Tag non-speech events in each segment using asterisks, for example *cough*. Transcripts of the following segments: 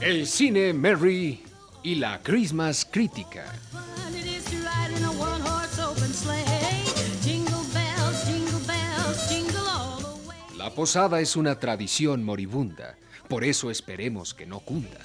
El cine Mary y la Christmas crítica. La posada es una tradición moribunda, por eso esperemos que no cunda.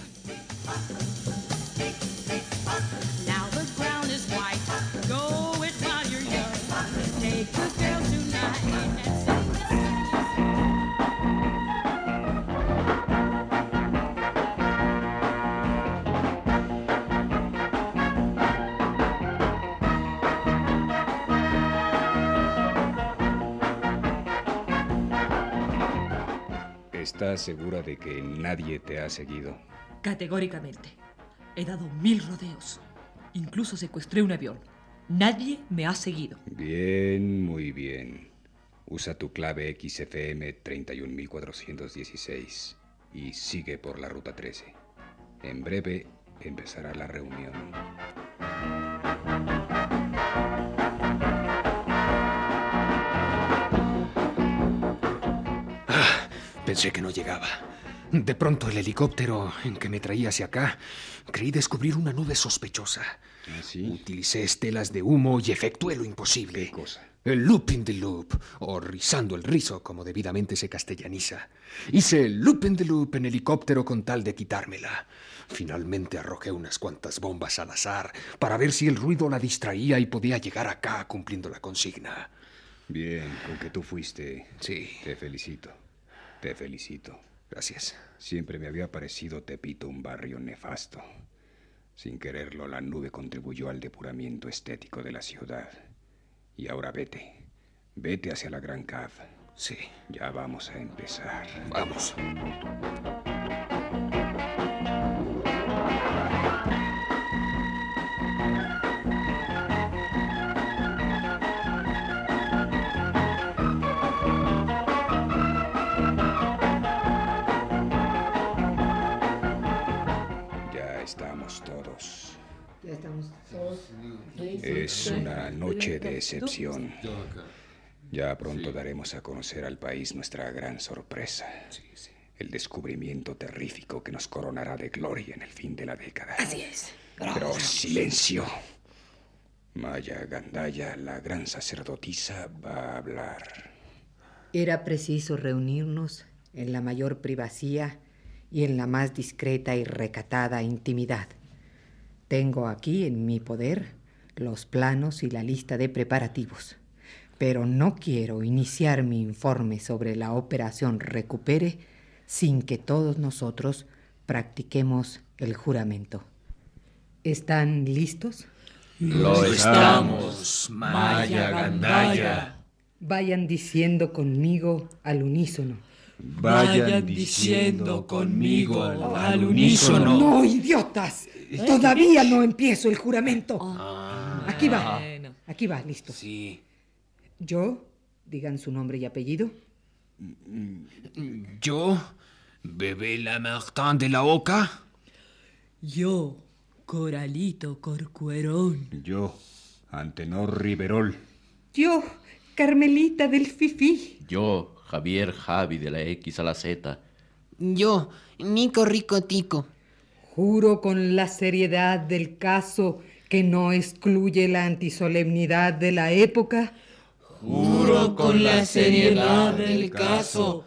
¿Estás segura de que nadie te ha seguido? Categóricamente. He dado mil rodeos. Incluso secuestré un avión. Nadie me ha seguido. Bien, muy bien. Usa tu clave XFM 31416 y sigue por la ruta 13. En breve empezará la reunión. Pensé que no llegaba. De pronto el helicóptero en que me traía hacia acá, creí descubrir una nube sospechosa. ¿Así? Utilicé estelas de humo y efectué lo imposible. ¿Qué cosa? El loop in the loop, o rizando el rizo, como debidamente se castellaniza. Hice el loop in the loop en helicóptero con tal de quitármela. Finalmente arrojé unas cuantas bombas al azar para ver si el ruido la distraía y podía llegar acá cumpliendo la consigna. Bien, con que tú fuiste. Sí. Te felicito. Te felicito. Gracias. Siempre me había parecido Tepito un barrio nefasto. Sin quererlo, la nube contribuyó al depuramiento estético de la ciudad. Y ahora vete. Vete hacia la Gran Cave. Sí. Ya vamos a empezar. Vamos. Es una noche de excepción. Ya pronto daremos a conocer al país nuestra gran sorpresa. El descubrimiento terrífico que nos coronará de gloria en el fin de la década. Así es. Pero silencio. Maya Gandaya, la gran sacerdotisa, va a hablar. Era preciso reunirnos en la mayor privacidad y en la más discreta y recatada intimidad. Tengo aquí en mi poder los planos y la lista de preparativos, pero no quiero iniciar mi informe sobre la operación Recupere sin que todos nosotros practiquemos el juramento. ¿Están listos? Lo estamos, Maya Gandaya. Vayan diciendo conmigo al unísono. Vayan diciendo conmigo al unísono. No, idiotas. Todavía no empiezo el juramento. Ah. Aquí va. Aquí va, listo. Sí. Yo, digan su nombre y apellido. Yo, Bebé Lamartin de la Oca. Yo, Coralito Corcuerón. Yo, Antenor Riverol. Yo, Carmelita del Fifi. Yo, Javier Javi de la X a la Z. Yo, Nico Rico Tico. Juro con la seriedad del caso que no excluye la antisolemnidad de la época Juro con la seriedad del caso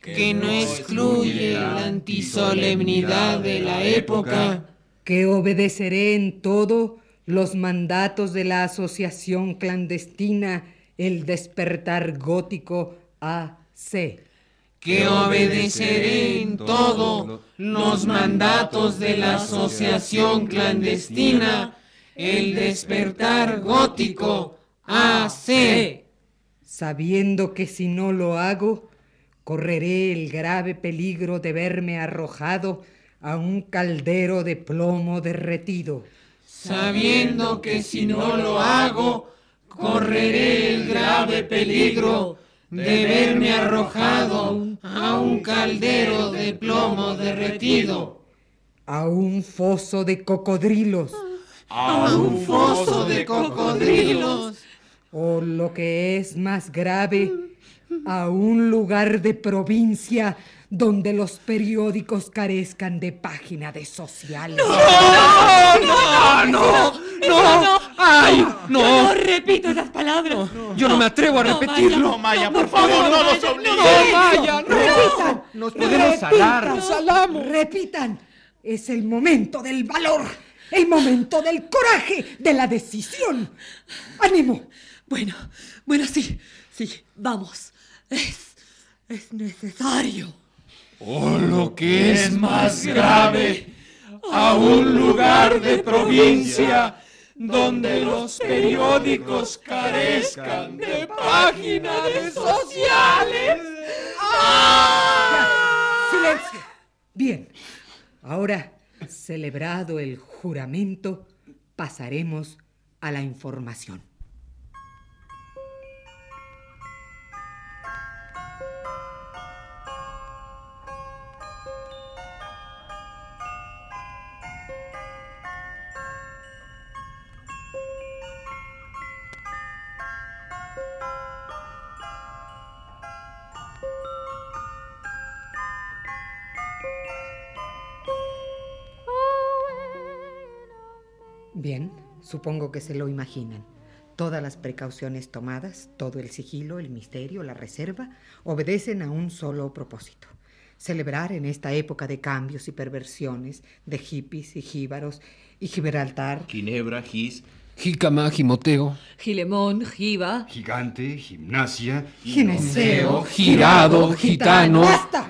que no excluye la antisolemnidad de la época que obedeceré en todo los mandatos de la asociación clandestina El Despertar Gótico AC. que obedeceré en todo los mandatos de la asociación clandestina El Despertar Gótico AC. sabiendo que si no lo hago, correré el grave peligro de verme arrojado a un caldero de plomo derretido. sabiendo que si no lo hago, correré el grave peligro de verme arrojado a un caldero de plomo derretido. a un foso de cocodrilos. A un foso de cocodrilos. O lo que es más grave, a un lugar de provincia donde los periódicos carezcan de página de sociales. ¡No! ¡No! ¡No! ¡No! ¡Ay! ¡No! No repito esas palabras. Yo no me atrevo a repetirlo. Maya, por favor, no nos obligues. No, Maya, no. Repitan. Nos podemos salar. Nos salamos. Repitan. Es el momento del valor. El momento del coraje, de la decisión. ¡Ánimo! Bueno, bueno, sí, sí, vamos. Es, es necesario. O lo que es más grave, a un lugar de provincia donde los periódicos carezcan de páginas sociales. ¡Silencio! Bien. Ahora, celebrado el juramento, pasaremos a la información. Bien, supongo que se lo imaginan. Todas las precauciones tomadas, todo el sigilo, el misterio, la reserva, obedecen a un solo propósito. Celebrar en esta época de cambios y perversiones, de hippies y jíbaros y Gibraltar, Ginebra, Gis, Jicama, Jimoteo, Gilemón, Jiva. Gigante, gimnasia. gineceo, girado, gitano. ¡Basta, basta!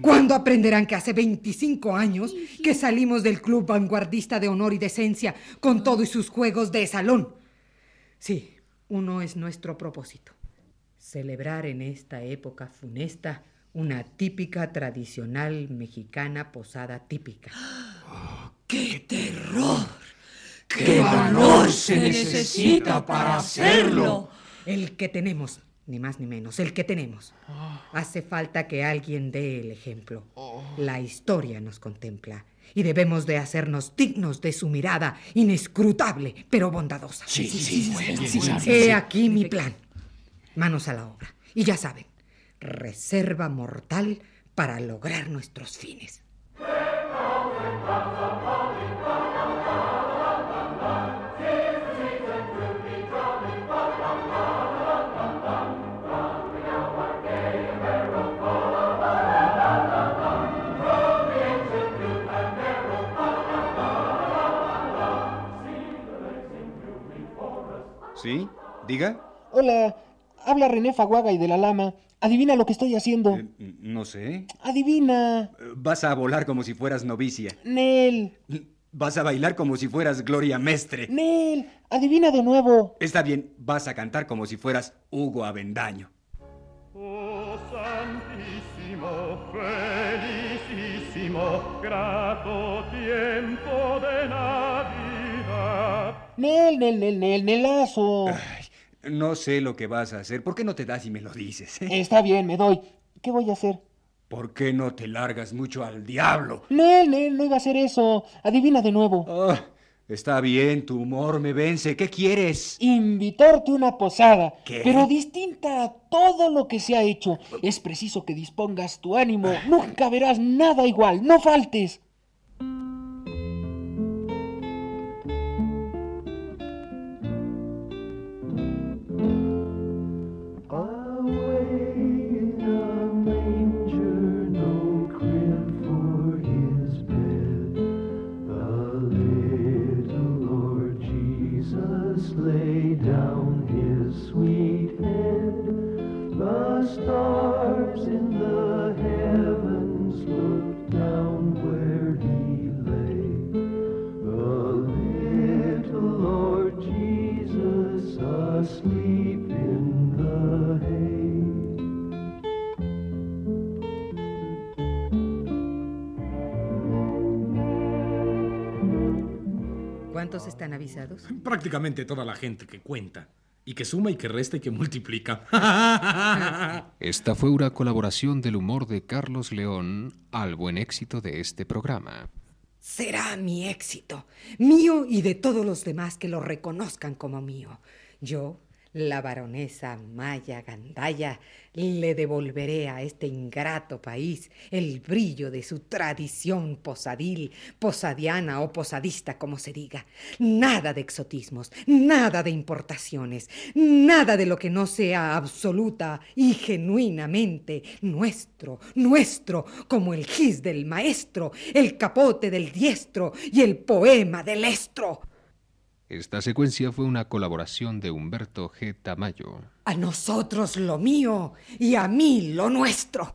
¿Cuándo aprenderán que hace 25 años que salimos del club vanguardista de honor y decencia con todo y sus juegos de salón? Sí, uno es nuestro propósito. Celebrar en esta época funesta una típica tradicional mexicana posada típica. ¡Qué terror! ¡Qué valor se necesita para hacerlo! El que tenemos, ni más ni menos, el que tenemos. Hace falta que alguien dé el ejemplo. La historia nos contempla y debemos de hacernos dignos de su mirada inescrutable, pero bondadosa. Sí, sí, sí, He aquí mi plan. Manos a la obra. Y ya saben, reserva mortal para lograr nuestros fines. ¿Sí? ¿Diga? Hola, habla René Faguaga y de la Lama. Adivina lo que estoy haciendo. Eh, no sé. Adivina. Vas a volar como si fueras novicia. Nel, Vas a bailar como si fueras Gloria Mestre. Nel, adivina de nuevo. Está bien, vas a cantar como si fueras Hugo Avendaño. Oh santísimo, felicísimo, grato tiempo de Navidad. Nel, Nel, Nel, Nel, Nelazo. Ay, no sé lo que vas a hacer. ¿Por qué no te das y me lo dices? eh? Está bien, me doy. ¿Qué voy a hacer? ¿Por qué no te largas mucho al diablo? Nel, Nel, no iba a hacer eso. Adivina de nuevo. Ah, está bien, tu humor me vence. ¿Qué quieres? Invitarte a una posada, ¿Qué? pero distinta a todo lo que se ha hecho. Es preciso que dispongas tu ánimo. Nunca verás nada igual. No faltes. ¿Cuántos están avisados? *laughs* Prácticamente toda la gente que cuenta. Y que suma y que resta y que multiplica. *laughs* Esta fue una colaboración del humor de Carlos León al buen éxito de este programa. será mi éxito, mío y de todos los demás que lo reconozcan como mío. Yo, la baronesa Maya Gandaya, le devolveré a este ingrato país el brillo de su tradición posadil, posadiana o posadista, como se diga. Nada de exotismos, nada de importaciones, nada de lo que no sea absoluta y genuinamente nuestro, nuestro, como el gis del maestro, el capote del diestro y el poema del estro. Esta secuencia fue una colaboración de Humberto G. Tamayo. A nosotros lo mío y a mí lo nuestro.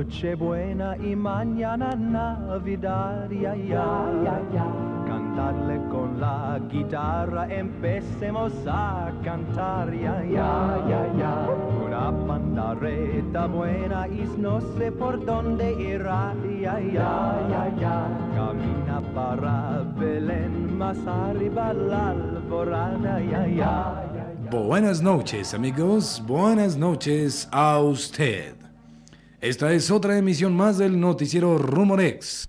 Noche buena y mañana Navidad, ya, ya, ya. Cantarle con la guitarra, empecemos a cantar, ya, ya, ya, ya. Una pandareta buena y no sé por dónde irá, ya, ya, ya. Camina para Belén, más arriba alborada, ya, ya. Buenas noches amigos, buenas noches a usted. Esta es otra emisión más del noticiero Rumorex.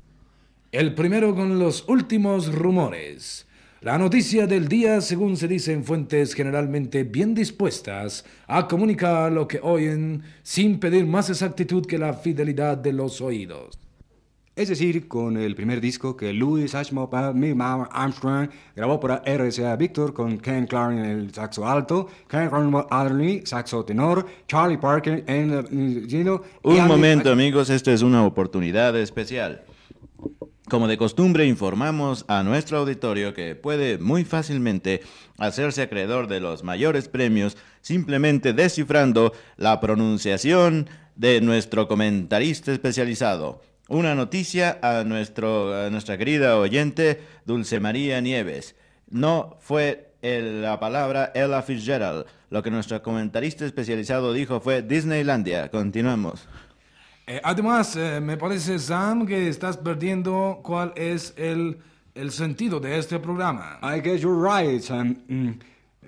El primero con los últimos rumores. La noticia del día según se dice en fuentes generalmente bien dispuestas a comunicar lo que oyen sin pedir más exactitud que la fidelidad de los oídos. Es decir, con el primer disco que Louis Armstrong Armstrong grabó para RCA Victor con Ken Clark en el saxo alto, Ken Adderley, saxo tenor, Charlie Parker en el lleno. Un momento amigos, esta es una oportunidad especial. Como de costumbre informamos a nuestro auditorio que puede muy fácilmente hacerse acreedor de los mayores premios simplemente descifrando la pronunciación de nuestro comentarista especializado. Una noticia a, nuestro, a nuestra querida oyente Dulce María Nieves. No fue el- la palabra Ella Fitzgerald. Lo que nuestro comentarista especializado dijo fue Disneylandia. Continuamos. Eh, además, eh, me parece, Sam, que estás perdiendo cuál es el, el sentido de este programa. I guess you're right, Sam. Mm.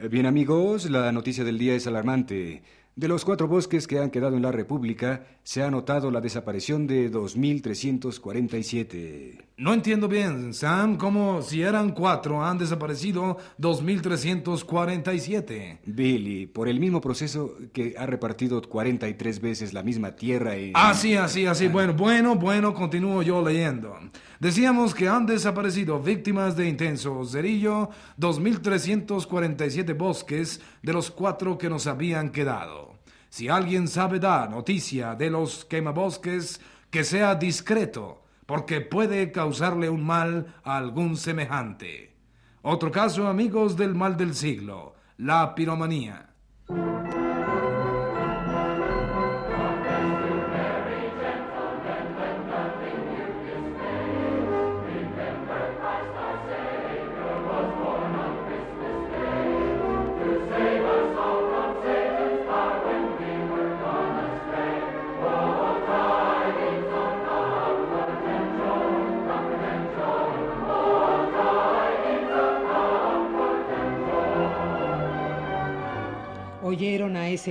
Eh, Bien amigos, la noticia del día es alarmante. De los cuatro bosques que han quedado en la República, se ha notado la desaparición de 2.347. No entiendo bien, Sam, cómo si eran cuatro han desaparecido 2.347. Billy, por el mismo proceso que ha repartido 43 veces la misma tierra en... Así, así, así. Bueno, bueno, bueno, continúo yo leyendo. Decíamos que han desaparecido víctimas de intenso cerillo 2.347 bosques de los cuatro que nos habían quedado. Si alguien sabe dar noticia de los quemabosques, que sea discreto, porque puede causarle un mal a algún semejante. Otro caso, amigos del mal del siglo, la piromanía.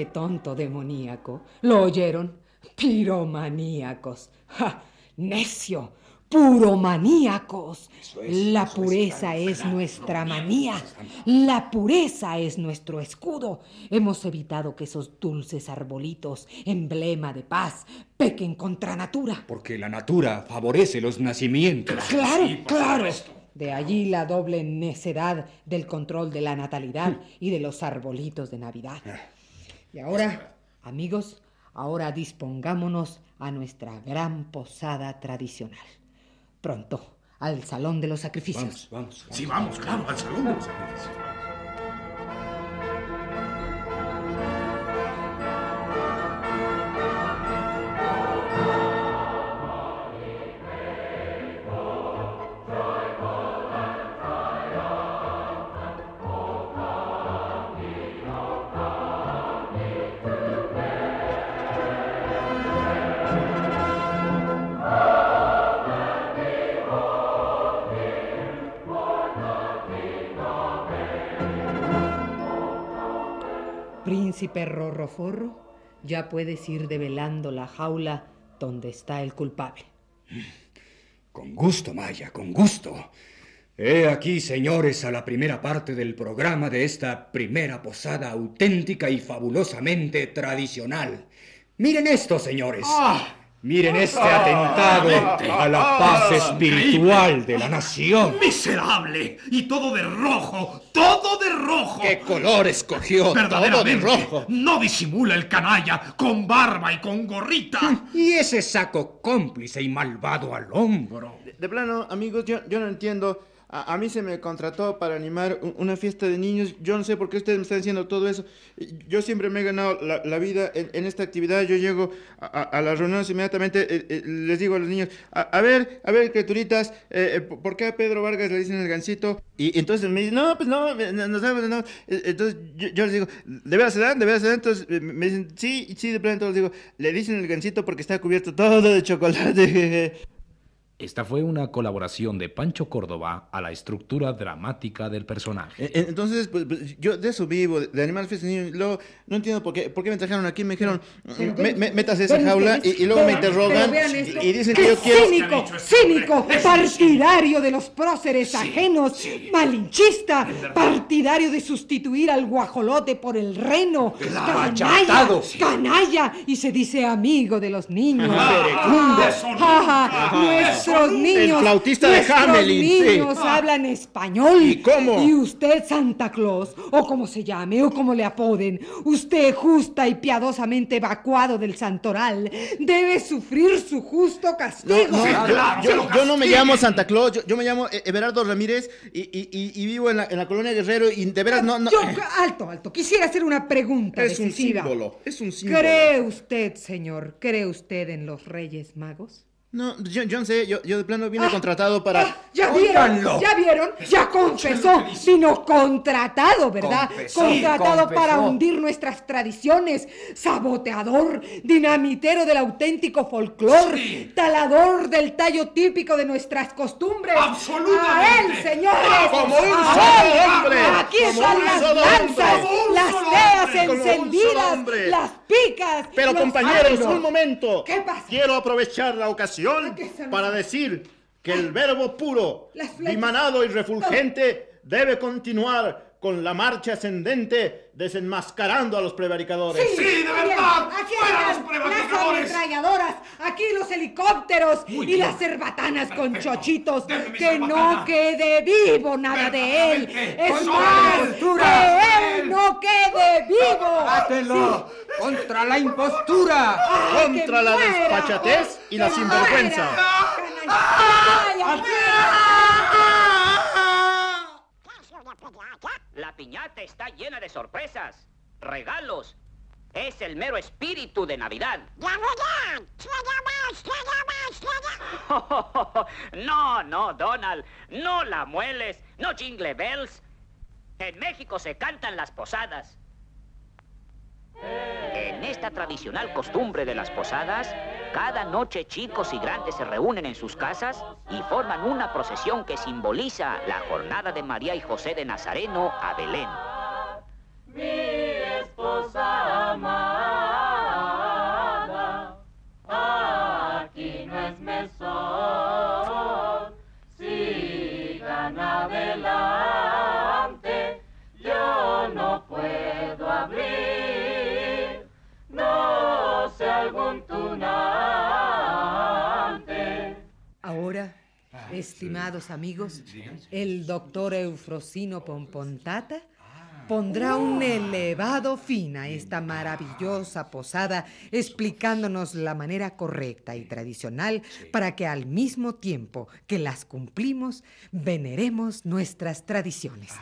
Ese tonto demoníaco? ¿Lo oyeron? Piromaníacos. ¡Ja! ¡Necio! ¡Puromaníacos! La pureza es nuestra manía. La pureza es nuestro escudo. Hemos evitado que esos dulces arbolitos, emblema de paz, pequen contra natura. Porque la natura favorece los nacimientos. Claro, claro. De allí la doble necedad del control de la natalidad y de los arbolitos de Navidad. Y ahora, amigos, ahora dispongámonos a nuestra gran posada tradicional. Pronto, al Salón de los Sacrificios. Vamos, vamos. Sí, vamos, claro, al salón de los sacrificios. Príncipe Rorroforro, ya puedes ir develando la jaula donde está el culpable. Con gusto, Maya, con gusto. He aquí, señores, a la primera parte del programa de esta primera posada auténtica y fabulosamente tradicional. Miren esto, señores. Ah. Miren este atentado a la paz espiritual de la nación. ¡Miserable! Y todo de rojo, todo de rojo. ¿Qué color escogió? Todo de rojo. no disimula el canalla con barba y con gorrita. Y ese saco cómplice y malvado al hombro. De, de plano, amigos, yo, yo no entiendo. A, a mí se me contrató para animar una fiesta de niños. Yo no sé por qué ustedes me están diciendo todo eso. Yo siempre me he ganado la, vida en, esta actividad. Yo llego a, las reuniones inmediatamente. eh, eh, les digo a los niños, a, ver, a ver, criaturitas, eh, eh, ¿por qué a Pedro Vargas le dicen el gancito? Y entonces me dicen, no, pues no, no, no no. Eh, Entonces yo, yo les digo, ¿de veras se dan? ¿De veras se dan? Entonces me dicen, sí, sí, de plano. Entonces les digo, le dicen el gancito porque está cubierto todo de chocolate. *laughs* Esta fue una colaboración de Pancho Córdoba a la estructura dramática del personaje. E- Entonces, pues, pues, yo de eso vivo, de, de niños. Luego, no entiendo por qué, por qué me trajeron aquí. Me dijeron, Pero "Me- ven- me- métase a esa jaula y, y luego me interrogan y, y dicen ¡Qué que yo quiero... cínico, cínico, partidario de los próceres ajenos, malinchista, partidario de sustituir al guajolote por el reno, canalla, achatado. canalla, y se dice amigo de los niños. Ah, eso nunca. Ajá, nuestros niños, flautista de nuestros Hamelin, sí. niños hablan español. ¿Y cómo? Y usted, Santa Claus, o como se llame, o como le apoden, usted justa y piadosamente evacuado del santoral, debe sufrir su justo castigo. No, yo, claro, yo- que lo yo no me llamo Santa Claus, yo, yo me llamo eh, Everardo Ramírez y, y- y- y vivo en la, en la colonia Guerrero y de veras no... no Yo, alto, alto, quisiera hacer una pregunta es un símbolo, es un símbolo. ¿Cree usted, señor, cree usted en los Reyes Magos? No, yo, yo no sé, yo, yo de plano vine Ah, contratado para... Ah, ¿Ya vieron? ¿Ya vieron? Ya confesó. Vino contratado, ¿verdad? Confesó. contratado para hundir nuestras tradiciones. Saboteador, dinamitero del auténtico folclor. Sí. Talador del tallo típico de nuestras costumbres. Absolutamente. A él, señores. Como un a solo hombre. Aquí Como están las lanzas, las teas encendidas, las picas. Pero compañeros, un momento. ¿Qué pasa? Quiero aprovechar la ocasión ¿Qué son? para decir que el verbo puro, dimanado y refulgente debe continuar con la marcha ascendente desenmascarando a los prevaricadores. Sí, de muy bien. verdad. Aquí ¡Fuera están los prevaricadores! Las ametralladoras, aquí los helicópteros Muy y bien. las cerbatanas con Perfecto. chochitos. Que no quede vivo nada de él. Es más, que él no quede vivo. ¡Bátelo! ¡Contra la impostura! Ay, Contra la muera. despachatez y la sinvergüenza. muera. La piñata está llena de sorpresas, regalos. Es el mero espíritu de Navidad. No, no, Donald. No la mueles. No jingle bells. En México se cantan las posadas. En esta tradicional costumbre de las posadas, cada noche chicos y grandes se reúnen en sus casas y forman una procesión que simboliza la jornada de María y José de Nazareno a Belén. Estimados amigos, el doctor Eufrosino Pompontata pondrá un elevado fin a esta maravillosa posada, explicándonos la manera correcta y tradicional para que al mismo tiempo que las cumplimos, veneremos nuestras tradiciones.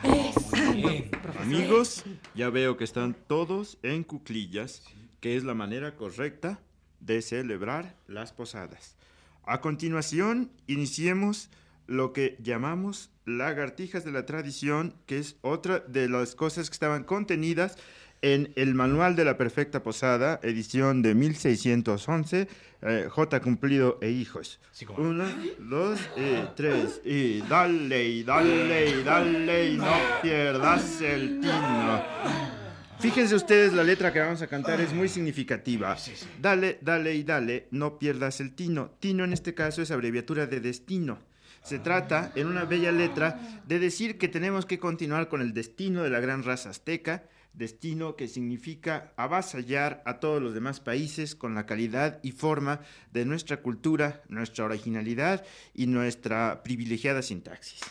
Amigos, ya veo que están todos en cuclillas, que es la manera correcta de celebrar las posadas. A continuación, iniciemos lo que llamamos lagartijas de la tradición, que es otra de las cosas que estaban contenidas en el Manual de la Perfecta Posada, edición de 1611, eh, J. Cumplido e Hijos. Una, dos y tres, y dale, y dale, y dale, y no pierdas el tino. Fíjense ustedes, la letra que vamos a cantar es muy significativa. Dale, dale y dale, no pierdas el tino. Tino en este caso es abreviatura de destino. Se trata, en una bella letra, de decir que tenemos que continuar con el destino de la gran raza azteca, destino que significa avasallar a todos los demás países con la calidad y forma de nuestra cultura, nuestra originalidad y nuestra privilegiada sintaxis.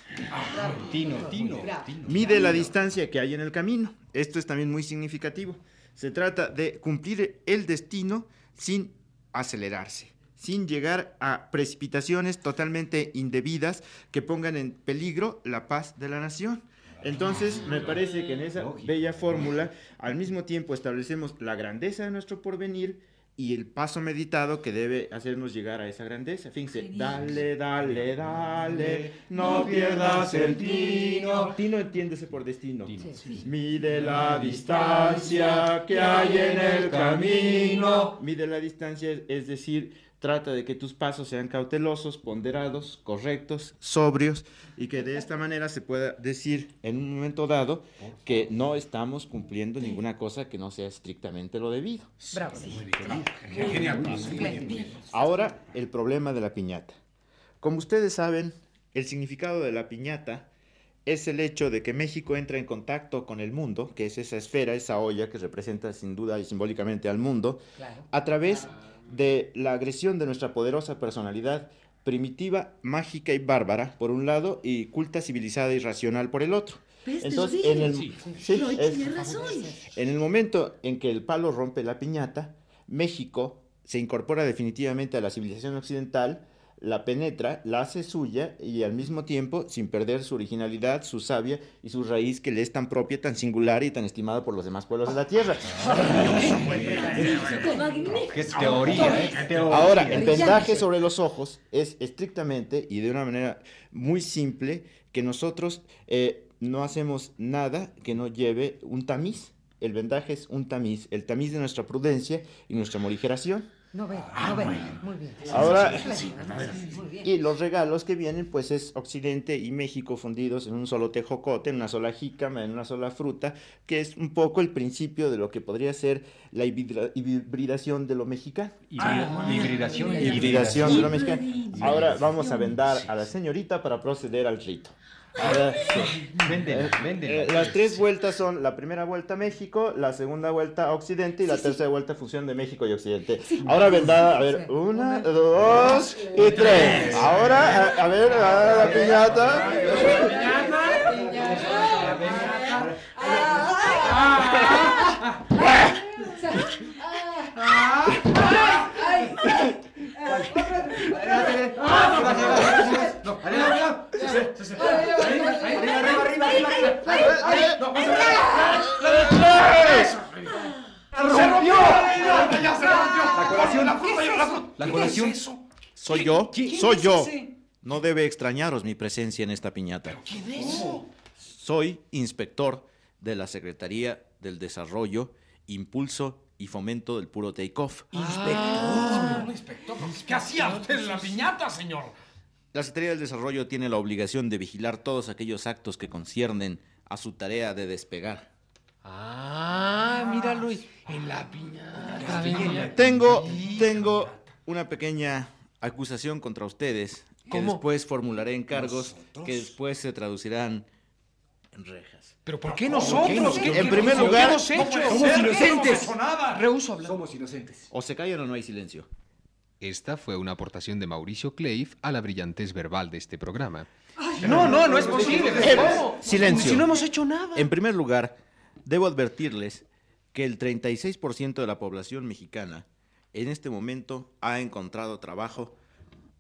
Tino, Tino, Mide la distancia que hay en el camino. Esto es también muy significativo. Se trata de cumplir el destino sin acelerarse, sin llegar a precipitaciones totalmente indebidas que pongan en peligro la paz de la nación. Entonces, me parece que en esa bella fórmula, al mismo tiempo establecemos la grandeza de nuestro porvenir y el paso meditado que debe hacernos llegar a esa grandeza. Fíjense, dale, dale, dale, no pierdas el tino. Tino entiéndese por destino. Mide la distancia que hay en el camino. Mide la distancia, es decir, trata de que tus pasos sean cautelosos, ponderados, correctos, sobrios, y que de esta manera se pueda decir en un momento dado que no estamos cumpliendo ninguna cosa que no sea estrictamente lo debido. Bravo. Ahora, el problema de la piñata. Como ustedes saben, el significado de la piñata es el hecho de que México entra en contacto con el mundo, que es esa esfera, esa olla que representa sin duda y simbólicamente al mundo, a través de la agresión de nuestra poderosa personalidad primitiva, mágica y bárbara, por un lado, y culta, civilizada y racional por el otro. ¿Ves? Te Entonces, en el, sí, es- razón. en el momento en que el palo rompe la piñata, México se incorpora definitivamente a la civilización occidental, la penetra, la hace suya y al mismo tiempo, sin perder su originalidad, su savia y su raíz que le es tan propia, tan singular y tan estimada por los demás pueblos de la tierra. *laughs* Qué teoría, ¿eh? Ahora, el vendaje sobre los ojos es estrictamente y de una manera muy simple que nosotros eh, no hacemos nada que no lleve un tamiz. El vendaje es un tamiz, el tamiz de nuestra prudencia y nuestra morigeración. No ve, no ve. Muy bien. Ahora, Muy bien. y los regalos que vienen, pues es Occidente y México fundidos en un solo tejocote, en una sola jícama, en una sola fruta, que es un poco el principio de lo que podría ser la hibridación de lo mexicano. Hibri- hibridación. Hibridación de lo mexicano. Ahora vamos a vendar a la señorita para proceder al rito. Véndela, eh, véndela. eh, las tres vueltas son la primera vuelta a México, la segunda vuelta a Occidente y la tercera vuelta fusión de México y Occidente. Ahora vendada, a ver, una, dos y tres. Ahora, a, a ver, a la piñata. La *laughs* colación. La colación. Soy yo, soy yo. No debe extrañaros mi presencia en esta piñata. Soy inspector de la Secretaría del Desarrollo, Impulso y Fomento del Puro Takeoff. Ah, inspector. ¿Qué hacía usted en la piñata, señor? La Secretaría del Desarrollo tiene la obligación de vigilar todos aquellos actos que conciernen a su tarea de despegar. Ah, míralo en la piñata. Tengo, tengo una pequeña acusación contra ustedes que ¿Cómo? después formularé en cargos que después se traducirán en rejas. ¿Pero por qué nosotros? ¿Qué- En primer qué lugar, hemos hecho? Somos inocentes. Rehuso hablar. Somos inocentes. O se callan o no hay silencio. Esta fue una aportación de Mauricio Cleif a la brillantez verbal de este programa. No, no, no es posible. Eh, ¿Cómo? silencio. Si no hemos hecho nada. En primer lugar, debo advertirles que el 36% de la población mexicana en este momento ha encontrado trabajo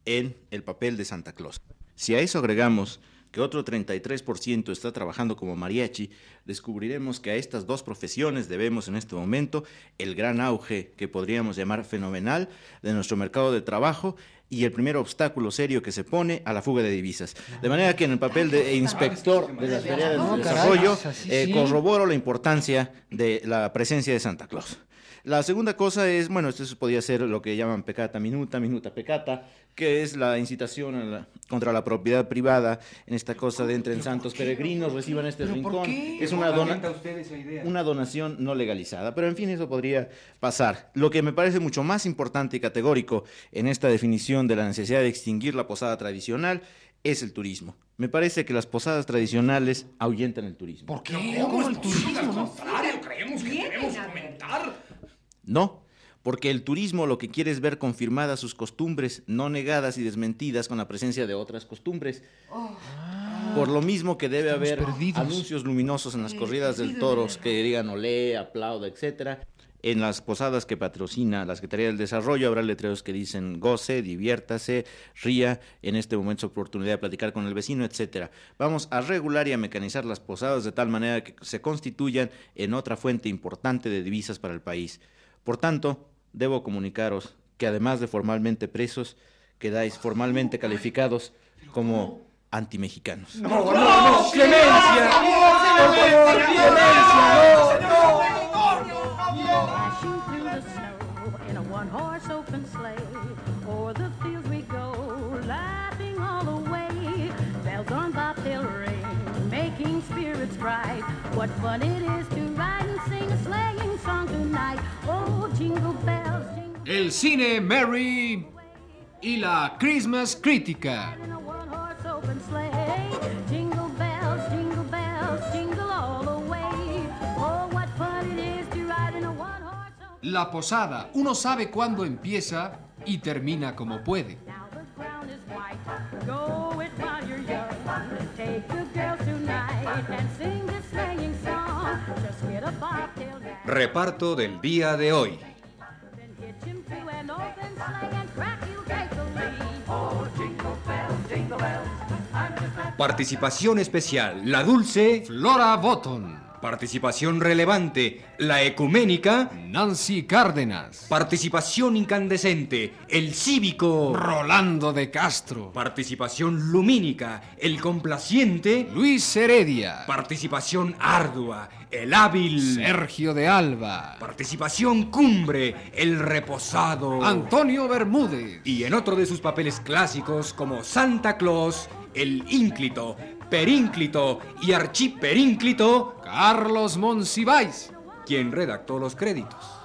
en el papel de Santa Claus. Si a eso agregamos que otro 33% está trabajando como mariachi, descubriremos que a estas dos profesiones debemos en este momento el gran auge que podríamos llamar fenomenal de nuestro mercado de trabajo y el primer obstáculo serio que se pone a la fuga de divisas. De manera que en el papel de inspector de tareas No, del desarrollo eh, corroboro la importancia de la presencia de Santa Claus. La segunda cosa es, bueno, esto podría ser lo que llaman pecata minuta, minuta pecata, que es la incitación a la- contra la propiedad privada en esta cosa de entren santos peregrinos, reciban este ¿Pero por rincón. qué? Es una, ¿Cómo dona- una donación no legalizada. Pero en fin, eso podría pasar. Lo que me parece mucho más importante y categórico en esta definición de la necesidad de extinguir la posada tradicional es el turismo. Me parece que las posadas tradicionales ahuyentan el turismo. ¿Por qué? ¿Cómo el turismo? Al contrario, creemos que debemos fomentar. No, porque el turismo lo que quiere es ver confirmadas sus costumbres, no negadas y desmentidas con la presencia de otras costumbres. Por lo mismo que debe Estamos haber perdidos. anuncios luminosos en las corridas del toros que digan olé, aplauda, etcétera. En las posadas que patrocina la Secretaría del Desarrollo habrá letreros que dicen goce, diviértase, ría, en este momento es oportunidad de platicar con el vecino, etcétera. Vamos a regular y a mecanizar las posadas de tal manera que se constituyan en otra fuente importante de divisas para el país. Por tanto, debo comunicaros que además de formalmente presos, quedáis formalmente calificados como antimexicanos. No, no, no, clemencia. Por favor, Dashing through the snow in a one-horse El cine Mary y la Christmas crítica. La posada, uno sabe cuándo empieza y termina como puede. Now the ground is white. Participación especial, la dulce Flora Botton. Participación relevante, la ecuménica Nancy Cárdenas. Participación incandescente, el cívico Rolando de Castro. Participación lumínica, el complaciente Luis Heredia. Participación ardua, el hábil Sergio de Alba. Participación cumbre, el reposado Antonio Bermúdez. Y en otro de sus papeles clásicos como Santa Claus, el ínclito, perínclito y archiperínclito, Carlos Monsiváis, quien redactó los créditos.